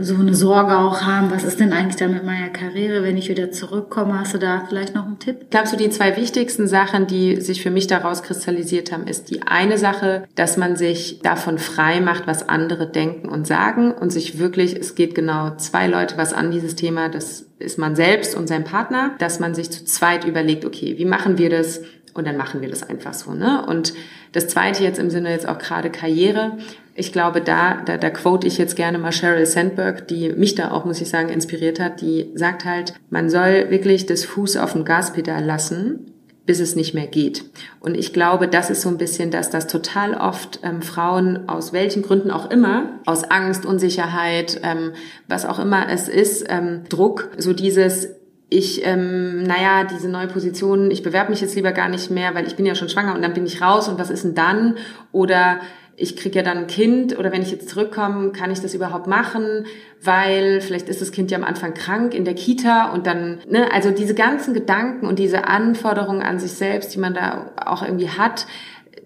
so eine Sorge auch haben? Was ist denn eigentlich da mit meiner Karriere, wenn ich wieder zurückkomme? Hast du da vielleicht noch einen Tipp? Glaube, so die zwei wichtigsten Sachen, die sich für mich daraus kristallisiert haben, ist die eine Sache, dass man sich davon frei macht, was andere denken und sagen und sich wirklich, es geht genau zwei Leute was an dieses Thema, das ist man selbst und sein Partner, dass man sich zu zweit überlegt, okay, wie machen wir das? Und dann machen wir das einfach so. Ne? Und das Zweite jetzt im Sinne jetzt auch gerade Karriere. Ich glaube, da, da, da quote ich jetzt gerne mal Sheryl Sandberg, die mich da auch, muss ich sagen, inspiriert hat. Die sagt halt, man soll wirklich das Fuß auf dem Gaspedal lassen, bis es nicht mehr geht. Und ich glaube, das ist so ein bisschen, dass das total oft ähm, Frauen aus welchen Gründen auch immer, aus Angst, Unsicherheit, ähm, was auch immer es ist, ähm, Druck, so dieses ich, ähm, naja, diese neue Position, ich bewerbe mich jetzt lieber gar nicht mehr, weil ich bin ja schon schwanger und dann bin ich raus und was ist denn dann? Oder ich kriege ja dann ein Kind oder wenn ich jetzt zurückkomme, kann ich das überhaupt machen, weil vielleicht ist das Kind ja am Anfang krank in der Kita und dann, ne, also diese ganzen Gedanken und diese Anforderungen an sich selbst, die man da auch irgendwie hat,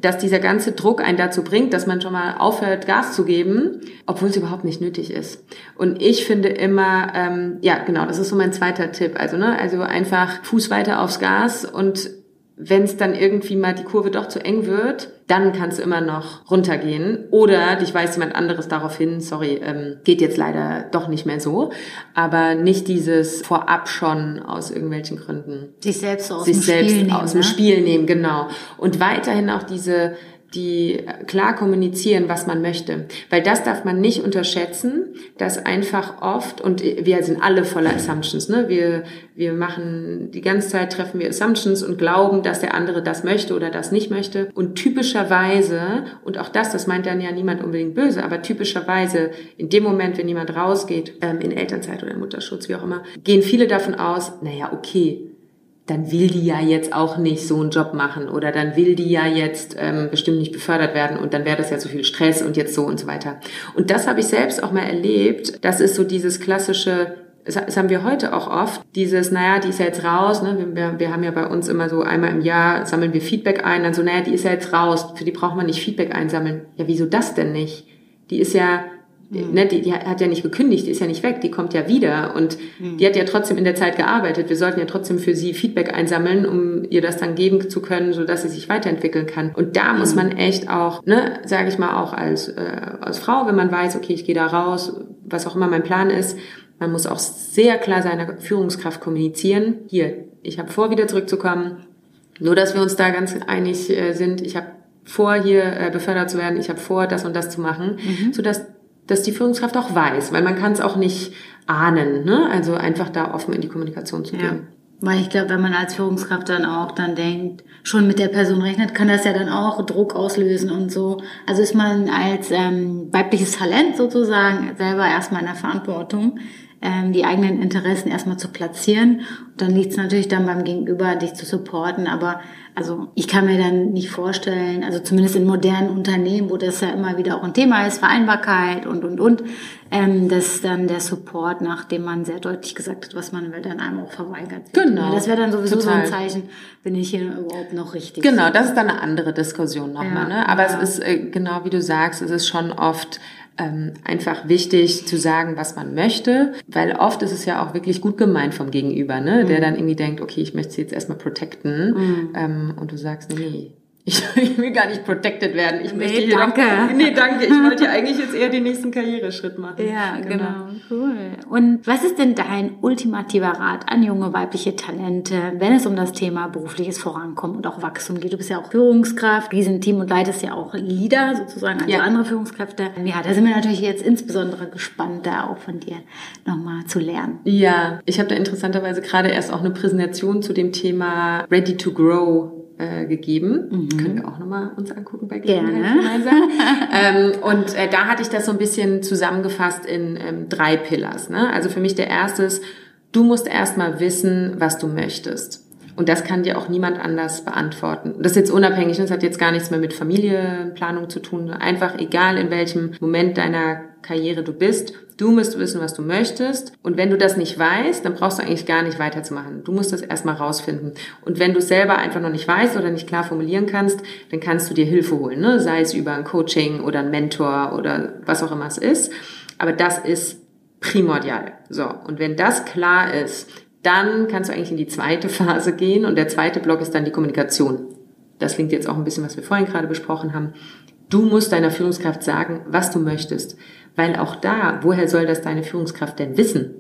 dass dieser ganze Druck einen dazu bringt, dass man schon mal aufhört, Gas zu geben, obwohl es überhaupt nicht nötig ist. Und ich finde immer, ähm, ja, genau, das ist so mein zweiter Tipp. Also, ne, also einfach Fuß weiter aufs Gas und wenn es dann irgendwie mal die Kurve doch zu eng wird, dann kannst du immer noch runtergehen. Oder dich weist jemand anderes darauf hin, sorry, ähm, geht jetzt leider doch nicht mehr so. Aber nicht dieses vorab schon aus irgendwelchen Gründen. Sich selbst aus sich dem selbst Spiel nehmen. aus dem ne? Spiel nehmen, genau. Und weiterhin auch diese die klar kommunizieren, was man möchte. Weil das darf man nicht unterschätzen, dass einfach oft, und wir sind alle voller Assumptions, ne? wir, wir machen, die ganze Zeit treffen wir Assumptions und glauben, dass der andere das möchte oder das nicht möchte. Und typischerweise, und auch das, das meint dann ja niemand unbedingt böse, aber typischerweise in dem Moment, wenn jemand rausgeht, ähm, in Elternzeit oder Mutterschutz, wie auch immer, gehen viele davon aus, naja, okay, dann will die ja jetzt auch nicht so einen Job machen oder dann will die ja jetzt ähm, bestimmt nicht befördert werden und dann wäre das ja so viel Stress und jetzt so und so weiter. Und das habe ich selbst auch mal erlebt. Das ist so dieses klassische, das haben wir heute auch oft, dieses, naja, die ist ja jetzt raus, ne? wir, wir haben ja bei uns immer so einmal im Jahr sammeln wir Feedback ein, dann so, naja, die ist ja jetzt raus, für die braucht man nicht Feedback einsammeln. Ja, wieso das denn nicht? Die ist ja Mhm. Ne, die, die hat ja nicht gekündigt, die ist ja nicht weg, die kommt ja wieder und Mhm. die hat ja trotzdem in der Zeit gearbeitet. Wir sollten ja trotzdem für sie Feedback einsammeln, um ihr das dann geben zu können, so dass sie sich weiterentwickeln kann. Und da muss man echt auch, ne, sage ich mal auch als äh, als Frau, wenn man weiß, okay, ich gehe da raus, was auch immer mein Plan ist, man muss auch sehr klar seiner Führungskraft kommunizieren. Hier, ich habe vor, wieder zurückzukommen. Nur, dass wir uns da ganz einig äh, sind. Ich habe vor, hier äh, befördert zu werden. Ich habe vor, das und das zu machen, Mhm. so dass die Führungskraft auch weiß, weil man kann es auch nicht ahnen. Ne? Also einfach da offen in die Kommunikation zu Ja. gehen. Weil ich glaube, wenn man als Führungskraft dann auch dann denkt, schon mit der Person rechnet, kann das ja dann auch Druck auslösen und so. Also ist man als ähm, weibliches Talent sozusagen selber erstmal in der Verantwortung, ähm, die eigenen Interessen erstmal zu platzieren. Und dann liegt es natürlich dann beim Gegenüber, dich zu supporten. Aber also ich kann mir dann nicht vorstellen, also zumindest in modernen Unternehmen, wo das ja immer wieder auch ein Thema ist, Vereinbarkeit und, und, und, ähm, dass dann der Support, nachdem man sehr deutlich gesagt hat, was man will, dann einem auch verweigert wird. Genau. Das wäre dann sowieso Total. so ein Zeichen, bin ich hier überhaupt noch richtig. Genau, das ist dann eine andere Diskussion nochmal. Ja, ne? Aber ja. es ist, äh, genau wie du sagst, es ist schon oft ähm, einfach wichtig zu sagen, was man möchte, weil oft ist es ja auch wirklich gut gemeint vom Gegenüber, ne? Mhm. der dann irgendwie denkt, okay, ich möchte sie jetzt erstmal protecten ähm, und du sagst, nee, ich, <laughs> ich will gar nicht protected werden. Ich Nee, möchte hier danke. Doch, <laughs> nee, danke. Ich wollte ja eigentlich jetzt eher den nächsten Karriereschritt machen. Ja, genau. Cool. Und was ist denn dein ultimativer Rat an junge weibliche Talente, wenn es um das Thema berufliches Vorankommen und auch Wachstum geht? Du bist ja auch Führungskraft, Riesenteam und leitest ja auch Leader sozusagen, also Ja. andere Führungskräfte. Ja, da sind wir natürlich jetzt insbesondere gespannt, da auch von dir nochmal zu lernen. Ja, ich habe da interessanterweise gerade erst auch eine Präsentation zu dem Thema Ready to Grow äh, gegeben. Können wir auch nochmal uns angucken bei Gelegenheit Mhm. Gemeinsam. <laughs> ähm, und äh, da hatte ich das so ein bisschen zusammengefasst in ähm, drei Pillars. Ne? Also für mich der erste ist, du musst erstmal wissen, was du möchtest. Und das kann dir auch niemand anders beantworten. Das ist jetzt unabhängig, das hat jetzt gar nichts mehr mit Familienplanung zu tun. Einfach egal, in welchem Moment deiner Karriere du bist, du musst wissen, was du möchtest. Und wenn du das nicht weißt, dann brauchst du eigentlich gar nicht weiterzumachen. Du musst das erstmal rausfinden. Und wenn du es selber einfach noch nicht weißt oder nicht klar formulieren kannst, dann kannst du dir Hilfe holen. Ne? Sei es über ein Coaching oder ein Mentor oder was auch immer es ist. Aber das ist primordial. So. Und wenn das klar ist, dann kannst du eigentlich in die zweite Phase gehen und der zweite Block ist dann die Kommunikation. Das klingt jetzt auch ein bisschen, was wir vorhin gerade besprochen haben. Du musst deiner Führungskraft sagen, was du möchtest. Weil auch da, woher soll das deine Führungskraft denn wissen?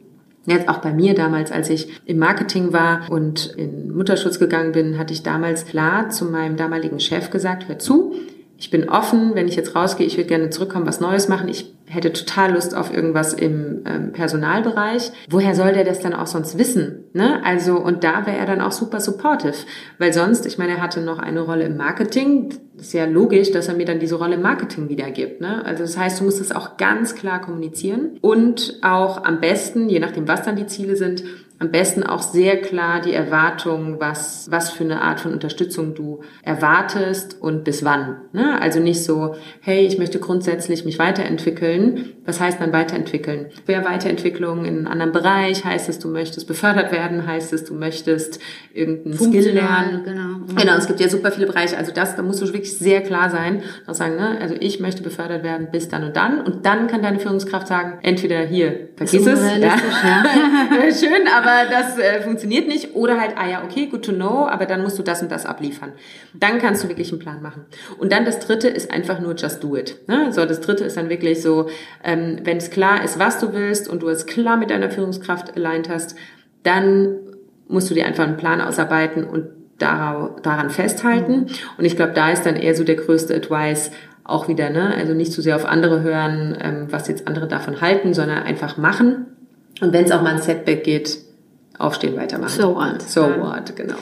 Jetzt auch bei mir damals, als ich im Marketing war und in Mutterschutz gegangen bin, hatte ich damals klar zu meinem damaligen Chef gesagt, hör zu, ich bin offen, wenn ich jetzt rausgehe, ich würde gerne zurückkommen, was Neues machen. Ich hätte total Lust auf irgendwas im ähm, Personalbereich. Woher soll der das dann auch sonst wissen? Ne? Also, und da wäre er dann auch super supportive. Weil sonst, ich meine, er hatte noch eine Rolle im Marketing. Ist ja logisch, dass er mir dann diese Rolle im Marketing wiedergibt. Ne? Also das heißt, du musst es auch ganz klar kommunizieren und auch am besten, je nachdem, was dann die Ziele sind, am besten auch sehr klar die Erwartungen, was, was für eine Art von Unterstützung du erwartest und bis wann. Ne? Also nicht so, hey, ich möchte grundsätzlich mich weiterentwickeln. Was heißt dann weiterentwickeln? Wer Weiterentwicklung in einem anderen Bereich? Heißt es, du möchtest befördert werden? Heißt es, du möchtest irgendeinen Skill lernen? Genau. genau, es gibt ja super viele Bereiche. Also das, da musst du wirklich sehr klar sein und sagen, ne, also ich möchte befördert werden bis dann und dann. Und dann kann deine Führungskraft sagen, entweder hier, vergiss es. Ja. ja. <laughs> Schön, aber aber das äh, funktioniert nicht. Oder halt, ah ja, okay, good to know, aber dann musst du das und das abliefern. Dann kannst du wirklich einen Plan machen. Und dann das dritte ist einfach nur just do it. Ne? So, das dritte ist dann wirklich so, ähm, wenn es klar ist, was du willst und du es klar mit deiner Führungskraft aligned hast, dann musst du dir einfach einen Plan ausarbeiten und daran festhalten. Mhm. Und ich glaube, da ist dann eher so der größte Advice, auch wieder, ne? Also nicht zu sehr auf andere hören, ähm, was jetzt andere davon halten, sondern einfach machen. Und wenn es auch mal ein Setback geht, aufstehen, weitermachen. So what. So what, genau.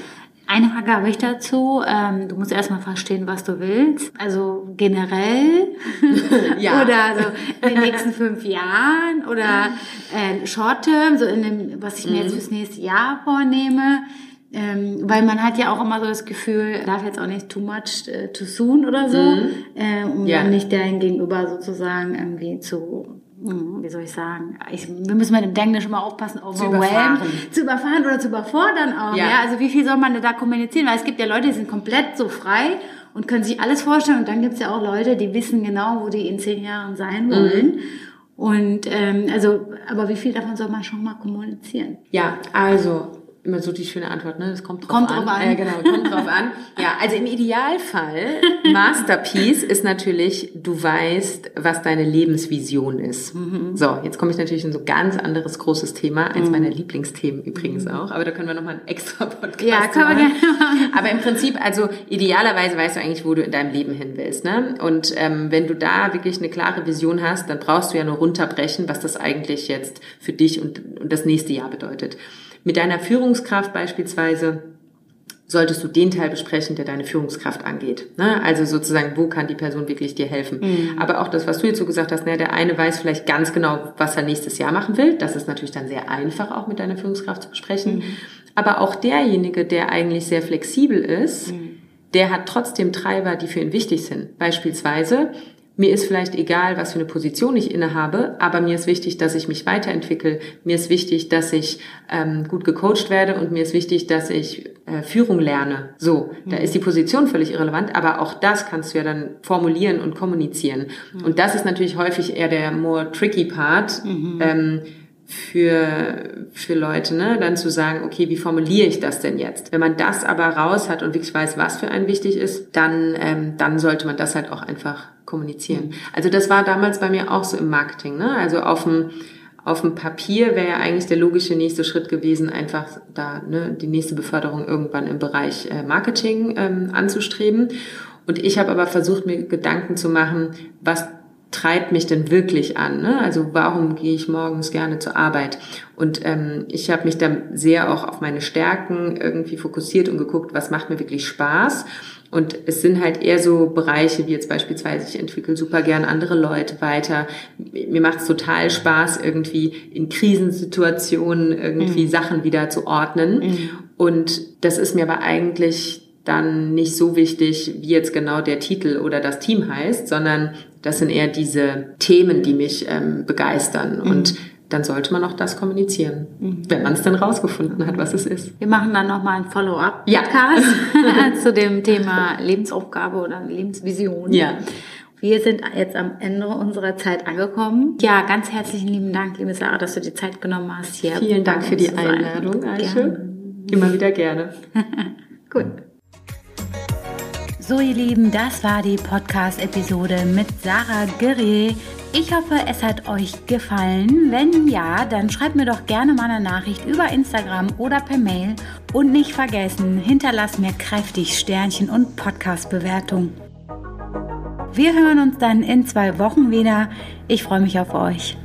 Eine Frage habe ich dazu. Ähm, du musst erstmal verstehen, was du willst. Also generell <laughs> ja. oder so in den nächsten fünf Jahren oder äh, Short Term, so in dem, was ich mir mhm. jetzt fürs nächste Jahr vornehme. Ähm, weil man hat ja auch immer so das Gefühl, darf jetzt auch nicht too much uh, too soon oder so, mhm. äh, um ja. nicht dein Gegenüber sozusagen irgendwie zu wie soll ich sagen, ich, wir müssen mit dem Englisch immer aufpassen, overwhelmed, zu überfahren. oder zu überfordern auch. Ja. ja. Also wie viel soll man da kommunizieren? Weil es gibt ja Leute, die sind komplett so frei und können sich alles vorstellen. Und dann gibt es ja auch Leute, die wissen genau, wo die in zehn Jahren sein mhm. wollen. Mhm. Und ähm, also, aber wie viel davon soll man schon mal kommunizieren? Ja, also immer so die schöne Antwort, ne? Das kommt drauf kommt an. Drauf an. Äh, genau, kommt drauf an. Ja, also im Idealfall, <laughs> Masterpiece ist natürlich, du weißt, was deine Lebensvision ist. Mhm. So, jetzt komme ich natürlich in so ganz anderes großes Thema, eins mhm. meiner Lieblingsthemen übrigens mhm. auch, aber da können wir nochmal einen extra Podcast ja, können machen. Wir gerne aber im Prinzip, also idealerweise weißt du eigentlich, wo du in deinem Leben hin willst, ne? Und ähm, wenn du da wirklich eine klare Vision hast, dann brauchst du ja nur runterbrechen, was das eigentlich jetzt für dich und, und das nächste Jahr bedeutet. Mit deiner Führungskraft beispielsweise solltest du den Teil besprechen, der deine Führungskraft angeht. Ne? Also sozusagen, wo kann die Person wirklich dir helfen? Mhm. Aber auch das, was du jetzt so gesagt hast, ne, der eine weiß vielleicht ganz genau, was er nächstes Jahr machen will. Das ist natürlich dann sehr einfach auch mit deiner Führungskraft zu besprechen. Mhm. Aber auch derjenige, der eigentlich sehr flexibel ist, mhm. der hat trotzdem Treiber, die für ihn wichtig sind. Beispielsweise, mir ist vielleicht egal, was für eine Position ich innehabe, aber mir ist wichtig, dass ich mich weiterentwickle. Mir ist wichtig, dass ich ähm, gut gecoacht werde und mir ist wichtig, dass ich äh, Führung lerne. So, da mhm. ist die Position völlig irrelevant, aber auch das kannst du ja dann formulieren und kommunizieren. Mhm. Und das ist natürlich häufig eher der more tricky Part. Mhm. Ähm, für, für Leute, ne, dann zu sagen, okay, wie formuliere ich das denn jetzt? Wenn man das aber raus hat und wirklich weiß, was für einen wichtig ist, dann, ähm, dann sollte man das halt auch einfach kommunizieren. Also das war damals bei mir auch so im Marketing, ne? Also auf dem, auf dem Papier wäre ja eigentlich der logische nächste Schritt gewesen, einfach da ne, die nächste Beförderung irgendwann im Bereich äh, Marketing ähm, anzustreben. Und ich habe aber versucht, mir Gedanken zu machen, was treibt mich denn wirklich an? Ne? Also warum gehe ich morgens gerne zur Arbeit? Und ähm, ich habe mich dann sehr auch auf meine Stärken irgendwie fokussiert und geguckt, was macht mir wirklich Spaß. Und es sind halt eher so Bereiche wie jetzt beispielsweise, ich entwickle super gern andere Leute weiter. Mir macht es total Spaß, irgendwie in Krisensituationen irgendwie mhm. Sachen wieder zu ordnen. Mhm. Und das ist mir aber eigentlich dann nicht so wichtig, wie jetzt genau der Titel oder das Team heißt, sondern das sind eher diese Themen, die mich ähm, begeistern. Mhm. Und dann sollte man auch das kommunizieren, mhm. wenn man es dann rausgefunden hat, was es ist. Wir machen dann nochmal ein Follow-up-Podcast ja. <laughs> <laughs> zu dem Thema Lebensaufgabe oder Lebensvision. Ja. Wir sind jetzt am Ende unserer Zeit angekommen. Ja, ganz herzlichen lieben Dank, liebe Sarah, dass du die Zeit genommen hast hier. Vielen Dank für die Einladung, Aische. Immer wieder gerne. <laughs> Gut. So, ihr Lieben, das war die Podcast-Episode mit Sarah Guerrier. Ich hoffe, es hat euch gefallen. Wenn ja, dann schreibt mir doch gerne mal eine Nachricht über Instagram oder per Mail. Und nicht vergessen, hinterlasst mir kräftig Sternchen und Podcast-Bewertung. Wir hören uns dann in zwei Wochen wieder. Ich freue mich auf euch.